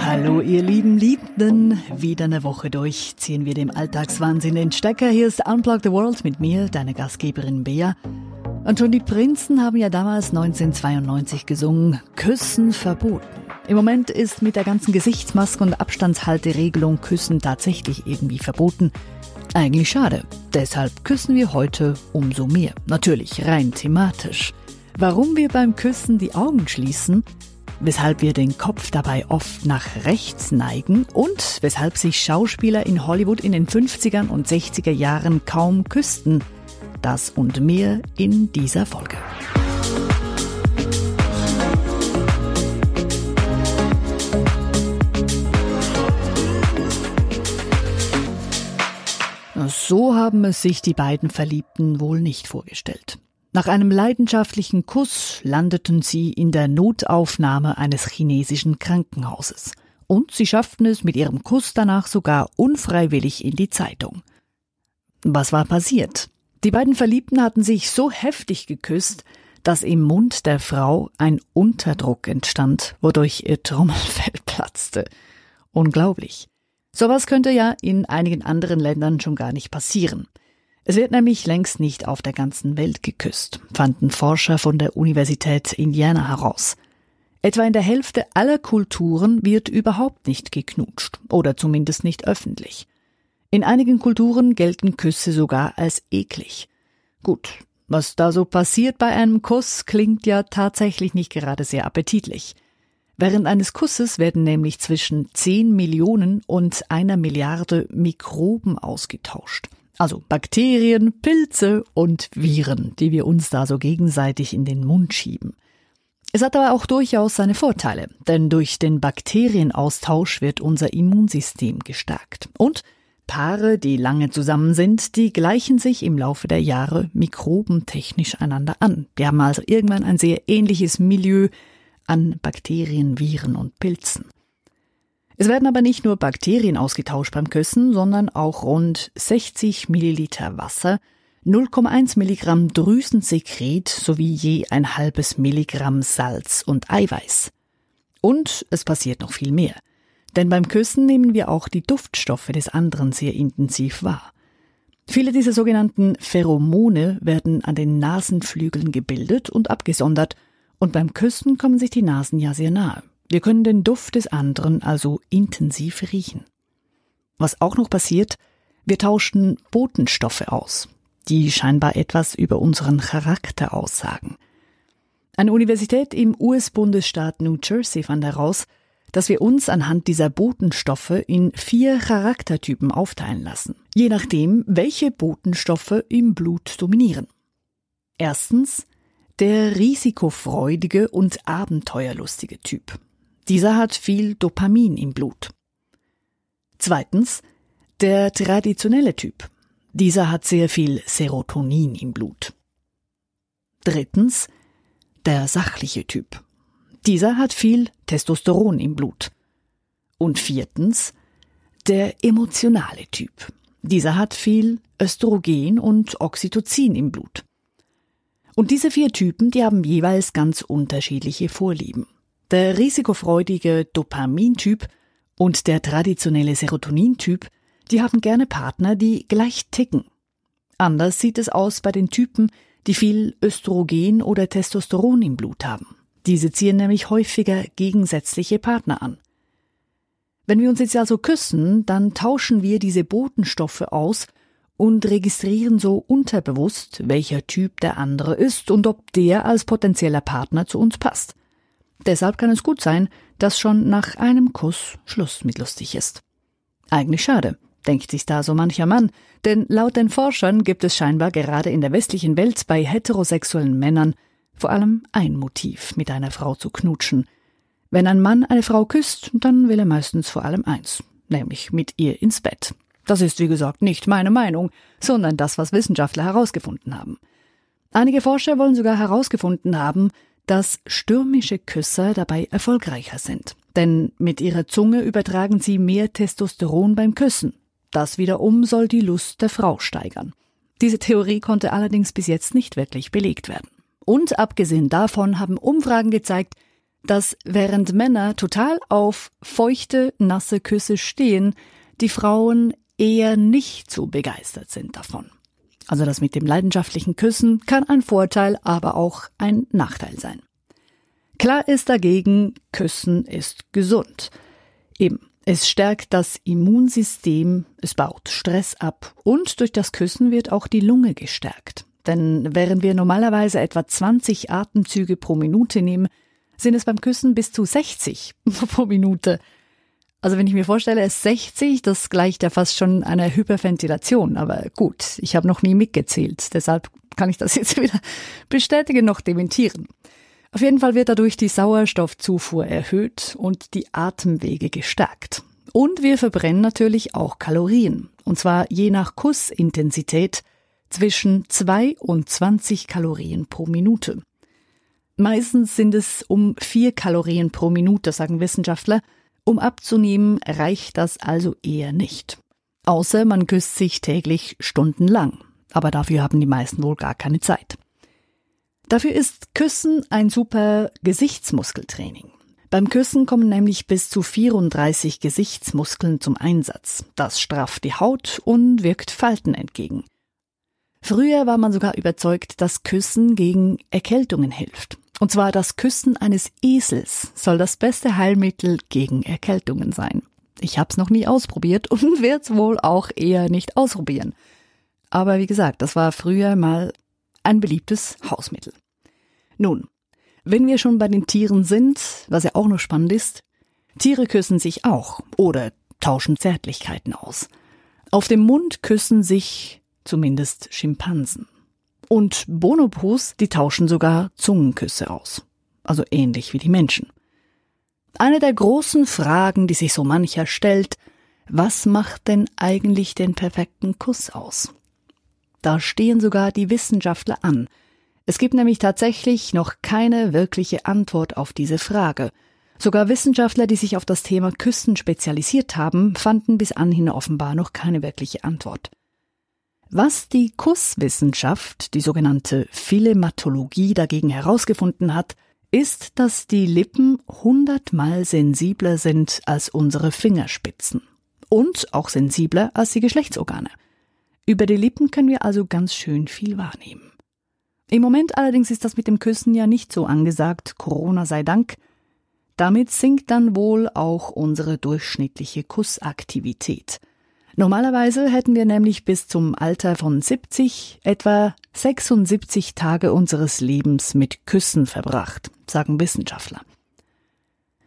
Hallo ihr lieben Liebenden, wieder eine Woche durch ziehen wir dem Alltagswahnsinn den Stecker. Hier ist Unplug the World mit mir, deine Gastgeberin Bea. Und schon die Prinzen haben ja damals 1992 gesungen, Küssen verboten. Im Moment ist mit der ganzen Gesichtsmaske und Abstandshalteregelung Küssen tatsächlich irgendwie verboten. Eigentlich schade. Deshalb küssen wir heute umso mehr. Natürlich rein thematisch. Warum wir beim Küssen die Augen schließen, weshalb wir den Kopf dabei oft nach rechts neigen und weshalb sich Schauspieler in Hollywood in den 50er und 60er Jahren kaum küssten. Das und mehr in dieser Folge. So haben es sich die beiden Verliebten wohl nicht vorgestellt. Nach einem leidenschaftlichen Kuss landeten sie in der Notaufnahme eines chinesischen Krankenhauses. Und sie schafften es mit ihrem Kuss danach sogar unfreiwillig in die Zeitung. Was war passiert? Die beiden Verliebten hatten sich so heftig geküsst, dass im Mund der Frau ein Unterdruck entstand, wodurch ihr Trommelfell platzte. Unglaublich. Sowas könnte ja in einigen anderen Ländern schon gar nicht passieren. Es wird nämlich längst nicht auf der ganzen Welt geküsst, fanden Forscher von der Universität Indiana heraus. Etwa in der Hälfte aller Kulturen wird überhaupt nicht geknutscht oder zumindest nicht öffentlich. In einigen Kulturen gelten Küsse sogar als eklig. Gut, was da so passiert bei einem Kuss klingt ja tatsächlich nicht gerade sehr appetitlich. Während eines Kusses werden nämlich zwischen 10 Millionen und einer Milliarde Mikroben ausgetauscht. Also Bakterien, Pilze und Viren, die wir uns da so gegenseitig in den Mund schieben. Es hat aber auch durchaus seine Vorteile, denn durch den Bakterienaustausch wird unser Immunsystem gestärkt. Und Paare, die lange zusammen sind, die gleichen sich im Laufe der Jahre mikrobentechnisch einander an. Die haben also irgendwann ein sehr ähnliches Milieu an Bakterien, Viren und Pilzen. Es werden aber nicht nur Bakterien ausgetauscht beim Küssen, sondern auch rund 60 Milliliter Wasser, 0,1 Milligramm Drüsensekret sowie je ein halbes Milligramm Salz und Eiweiß. Und es passiert noch viel mehr. Denn beim Küssen nehmen wir auch die Duftstoffe des anderen sehr intensiv wahr. Viele dieser sogenannten Pheromone werden an den Nasenflügeln gebildet und abgesondert, und beim Küssen kommen sich die Nasen ja sehr nahe. Wir können den Duft des anderen also intensiv riechen. Was auch noch passiert, wir tauschen Botenstoffe aus, die scheinbar etwas über unseren Charakter aussagen. Eine Universität im US-Bundesstaat New Jersey fand heraus, dass wir uns anhand dieser Botenstoffe in vier Charaktertypen aufteilen lassen, je nachdem, welche Botenstoffe im Blut dominieren. Erstens der risikofreudige und abenteuerlustige Typ. Dieser hat viel Dopamin im Blut. Zweitens, der traditionelle Typ. Dieser hat sehr viel Serotonin im Blut. Drittens, der sachliche Typ. Dieser hat viel Testosteron im Blut. Und viertens, der emotionale Typ. Dieser hat viel Östrogen und Oxytocin im Blut. Und diese vier Typen, die haben jeweils ganz unterschiedliche Vorlieben. Der risikofreudige Dopamintyp und der traditionelle Serotonintyp, die haben gerne Partner, die gleich ticken. Anders sieht es aus bei den Typen, die viel Östrogen oder Testosteron im Blut haben. Diese ziehen nämlich häufiger gegensätzliche Partner an. Wenn wir uns jetzt also küssen, dann tauschen wir diese Botenstoffe aus und registrieren so unterbewusst, welcher Typ der andere ist und ob der als potenzieller Partner zu uns passt. Deshalb kann es gut sein, dass schon nach einem Kuss Schluss mit lustig ist. Eigentlich schade, denkt sich da so mancher Mann, denn laut den Forschern gibt es scheinbar gerade in der westlichen Welt bei heterosexuellen Männern vor allem ein Motiv, mit einer Frau zu knutschen. Wenn ein Mann eine Frau küsst, dann will er meistens vor allem eins, nämlich mit ihr ins Bett. Das ist, wie gesagt, nicht meine Meinung, sondern das, was Wissenschaftler herausgefunden haben. Einige Forscher wollen sogar herausgefunden haben, dass stürmische Küsser dabei erfolgreicher sind. Denn mit ihrer Zunge übertragen sie mehr Testosteron beim Küssen. Das wiederum soll die Lust der Frau steigern. Diese Theorie konnte allerdings bis jetzt nicht wirklich belegt werden. Und abgesehen davon haben Umfragen gezeigt, dass während Männer total auf feuchte, nasse Küsse stehen, die Frauen eher nicht so begeistert sind davon. Also das mit dem leidenschaftlichen Küssen kann ein Vorteil, aber auch ein Nachteil sein. Klar ist dagegen, Küssen ist gesund. Eben, es stärkt das Immunsystem, es baut Stress ab und durch das Küssen wird auch die Lunge gestärkt. Denn während wir normalerweise etwa 20 Atemzüge pro Minute nehmen, sind es beim Küssen bis zu 60 pro Minute. Also wenn ich mir vorstelle, es 60, das gleicht ja fast schon einer Hyperventilation. Aber gut, ich habe noch nie mitgezählt. Deshalb kann ich das jetzt weder bestätigen noch dementieren. Auf jeden Fall wird dadurch die Sauerstoffzufuhr erhöht und die Atemwege gestärkt. Und wir verbrennen natürlich auch Kalorien. Und zwar je nach Kussintensität zwischen 2 und 20 Kalorien pro Minute. Meistens sind es um 4 Kalorien pro Minute, sagen Wissenschaftler. Um abzunehmen, reicht das also eher nicht. Außer man küsst sich täglich stundenlang. Aber dafür haben die meisten wohl gar keine Zeit. Dafür ist Küssen ein super Gesichtsmuskeltraining. Beim Küssen kommen nämlich bis zu 34 Gesichtsmuskeln zum Einsatz. Das strafft die Haut und wirkt Falten entgegen. Früher war man sogar überzeugt, dass Küssen gegen Erkältungen hilft. Und zwar das Küssen eines Esels soll das beste Heilmittel gegen Erkältungen sein. Ich hab's noch nie ausprobiert und werd's wohl auch eher nicht ausprobieren. Aber wie gesagt, das war früher mal ein beliebtes Hausmittel. Nun, wenn wir schon bei den Tieren sind, was ja auch noch spannend ist, Tiere küssen sich auch oder tauschen Zärtlichkeiten aus. Auf dem Mund küssen sich zumindest Schimpansen. Und Bonobos, die tauschen sogar Zungenküsse aus. Also ähnlich wie die Menschen. Eine der großen Fragen, die sich so mancher stellt, was macht denn eigentlich den perfekten Kuss aus? Da stehen sogar die Wissenschaftler an. Es gibt nämlich tatsächlich noch keine wirkliche Antwort auf diese Frage. Sogar Wissenschaftler, die sich auf das Thema Küssen spezialisiert haben, fanden bis anhin offenbar noch keine wirkliche Antwort. Was die Kusswissenschaft, die sogenannte Philematologie, dagegen herausgefunden hat, ist, dass die Lippen hundertmal sensibler sind als unsere Fingerspitzen und auch sensibler als die Geschlechtsorgane. Über die Lippen können wir also ganz schön viel wahrnehmen. Im Moment allerdings ist das mit dem Küssen ja nicht so angesagt, Corona sei Dank. Damit sinkt dann wohl auch unsere durchschnittliche Kussaktivität. Normalerweise hätten wir nämlich bis zum Alter von 70 etwa 76 Tage unseres Lebens mit Küssen verbracht, sagen Wissenschaftler.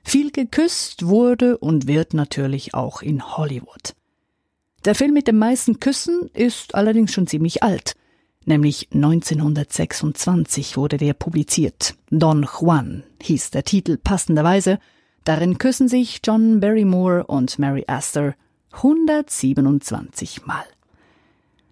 Viel geküsst wurde und wird natürlich auch in Hollywood. Der Film mit den meisten Küssen ist allerdings schon ziemlich alt. Nämlich 1926 wurde der publiziert. Don Juan hieß der Titel passenderweise. Darin küssen sich John Barrymore und Mary Astor 127 Mal.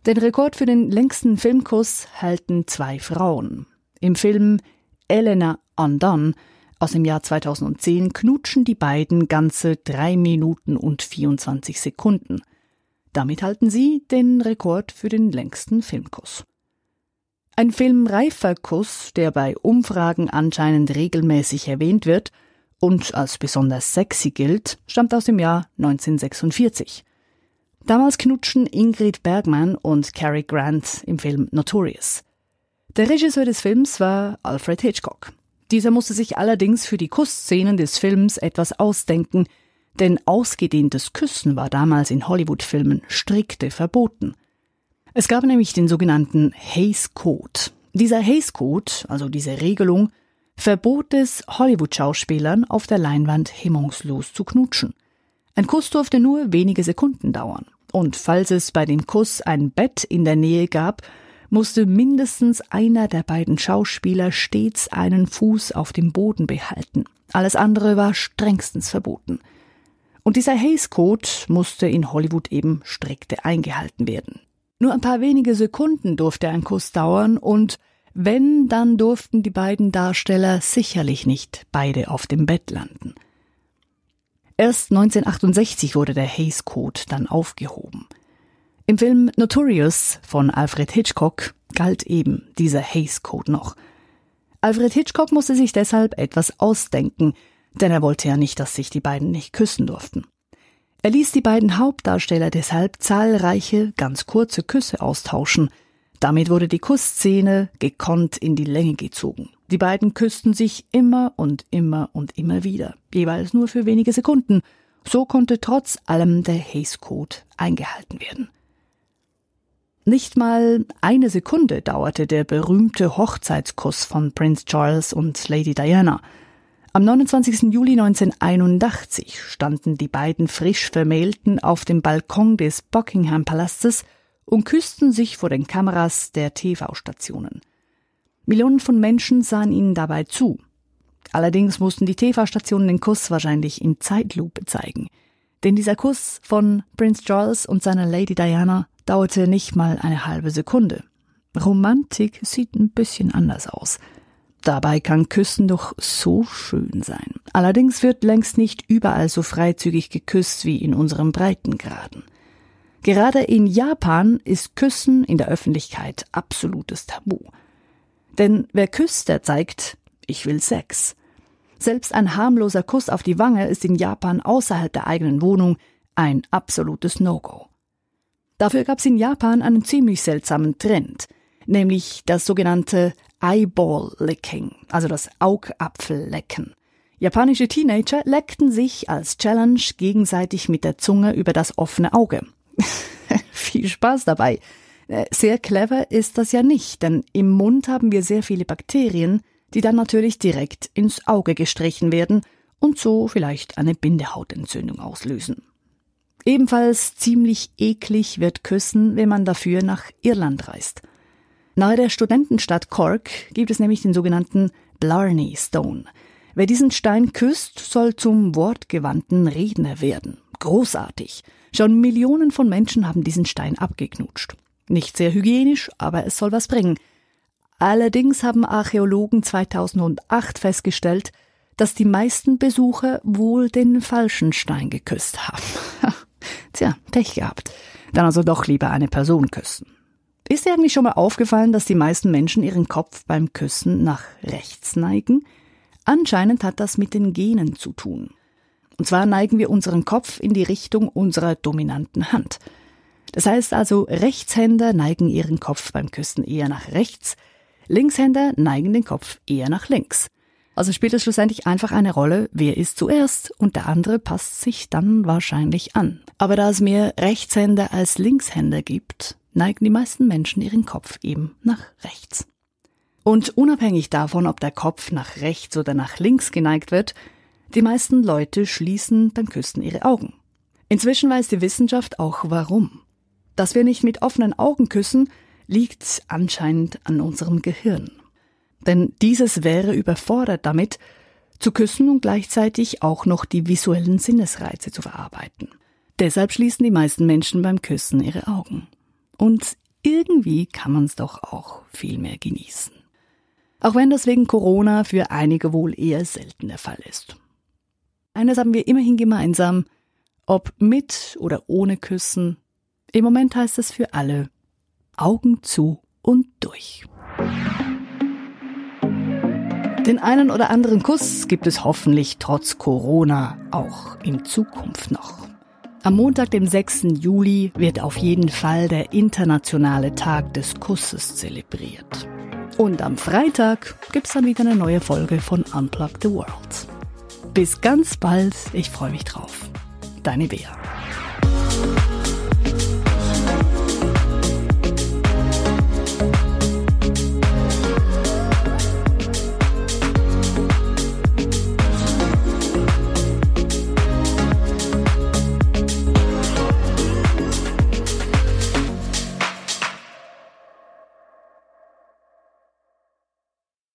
Den Rekord für den längsten Filmkuss halten zwei Frauen. Im Film Elena Undone aus dem Jahr 2010 knutschen die beiden ganze drei Minuten und 24 Sekunden. Damit halten sie den Rekord für den längsten Filmkuss. Ein filmreifer Kuss, der bei Umfragen anscheinend regelmäßig erwähnt wird und als besonders sexy gilt, stammt aus dem Jahr 1946. Damals knutschen Ingrid Bergman und Cary Grant im Film Notorious. Der Regisseur des Films war Alfred Hitchcock. Dieser musste sich allerdings für die Kussszenen des Films etwas ausdenken, denn ausgedehntes Küssen war damals in Hollywood-Filmen strikte verboten. Es gab nämlich den sogenannten Hays Code. Dieser Hays Code, also diese Regelung, verbot es Hollywood-Schauspielern auf der Leinwand hemmungslos zu knutschen. Ein Kuss durfte nur wenige Sekunden dauern. Und falls es bei dem Kuss ein Bett in der Nähe gab, musste mindestens einer der beiden Schauspieler stets einen Fuß auf dem Boden behalten. Alles andere war strengstens verboten. Und dieser Hays Code musste in Hollywood eben strikte eingehalten werden. Nur ein paar wenige Sekunden durfte ein Kuss dauern und wenn, dann durften die beiden Darsteller sicherlich nicht beide auf dem Bett landen. Erst 1968 wurde der Hays Code dann aufgehoben. Im Film Notorious von Alfred Hitchcock galt eben dieser Hays Code noch. Alfred Hitchcock musste sich deshalb etwas ausdenken, denn er wollte ja nicht, dass sich die beiden nicht küssen durften. Er ließ die beiden Hauptdarsteller deshalb zahlreiche, ganz kurze Küsse austauschen. Damit wurde die Kussszene gekonnt in die Länge gezogen. Die beiden küssten sich immer und immer und immer wieder, jeweils nur für wenige Sekunden. So konnte trotz allem der Hays Code eingehalten werden. Nicht mal eine Sekunde dauerte der berühmte Hochzeitskuss von Prince Charles und Lady Diana. Am 29. Juli 1981 standen die beiden frisch Vermählten auf dem Balkon des Buckingham Palastes und küssten sich vor den Kameras der TV-Stationen. Millionen von Menschen sahen ihnen dabei zu. Allerdings mussten die TV-Stationen den Kuss wahrscheinlich in Zeitlupe zeigen. Denn dieser Kuss von Prince Charles und seiner Lady Diana dauerte nicht mal eine halbe Sekunde. Romantik sieht ein bisschen anders aus. Dabei kann Küssen doch so schön sein. Allerdings wird längst nicht überall so freizügig geküsst wie in unserem Breitengraden. Gerade in Japan ist Küssen in der Öffentlichkeit absolutes Tabu. Denn wer küsst, der zeigt, ich will Sex. Selbst ein harmloser Kuss auf die Wange ist in Japan außerhalb der eigenen Wohnung ein absolutes No-Go. Dafür gab es in Japan einen ziemlich seltsamen Trend, nämlich das sogenannte Eyeball Licking, also das Augapfellecken. Japanische Teenager leckten sich als Challenge gegenseitig mit der Zunge über das offene Auge. Viel Spaß dabei. Äh, sehr clever ist das ja nicht, denn im Mund haben wir sehr viele Bakterien, die dann natürlich direkt ins Auge gestrichen werden und so vielleicht eine Bindehautentzündung auslösen. Ebenfalls ziemlich eklig wird Küssen, wenn man dafür nach Irland reist. Nahe der Studentenstadt Cork gibt es nämlich den sogenannten Blarney Stone. Wer diesen Stein küsst, soll zum wortgewandten Redner werden. Großartig. Schon Millionen von Menschen haben diesen Stein abgeknutscht. Nicht sehr hygienisch, aber es soll was bringen. Allerdings haben Archäologen 2008 festgestellt, dass die meisten Besucher wohl den falschen Stein geküsst haben. Tja, Pech gehabt. Dann also doch lieber eine Person küssen. Ist dir eigentlich schon mal aufgefallen, dass die meisten Menschen ihren Kopf beim Küssen nach rechts neigen? Anscheinend hat das mit den Genen zu tun. Und zwar neigen wir unseren Kopf in die Richtung unserer dominanten Hand. Das heißt also, Rechtshänder neigen ihren Kopf beim Küssen eher nach rechts, Linkshänder neigen den Kopf eher nach links. Also spielt es schlussendlich einfach eine Rolle, wer ist zuerst und der andere passt sich dann wahrscheinlich an. Aber da es mehr Rechtshänder als Linkshänder gibt, neigen die meisten Menschen ihren Kopf eben nach rechts. Und unabhängig davon, ob der Kopf nach rechts oder nach links geneigt wird, die meisten Leute schließen beim Küssen ihre Augen. Inzwischen weiß die Wissenschaft auch warum. Dass wir nicht mit offenen Augen küssen, liegt anscheinend an unserem Gehirn. Denn dieses wäre überfordert damit, zu küssen und gleichzeitig auch noch die visuellen Sinnesreize zu verarbeiten. Deshalb schließen die meisten Menschen beim Küssen ihre Augen. Und irgendwie kann man es doch auch viel mehr genießen. Auch wenn das wegen Corona für einige wohl eher selten der Fall ist. Eines haben wir immerhin gemeinsam, ob mit oder ohne Küssen. Im Moment heißt es für alle Augen zu und durch. Den einen oder anderen Kuss gibt es hoffentlich trotz Corona auch in Zukunft noch. Am Montag, dem 6. Juli, wird auf jeden Fall der internationale Tag des Kusses zelebriert. Und am Freitag gibt's dann wieder eine neue Folge von Unplug the World. Bis ganz bald, ich freue mich drauf. Deine Bea.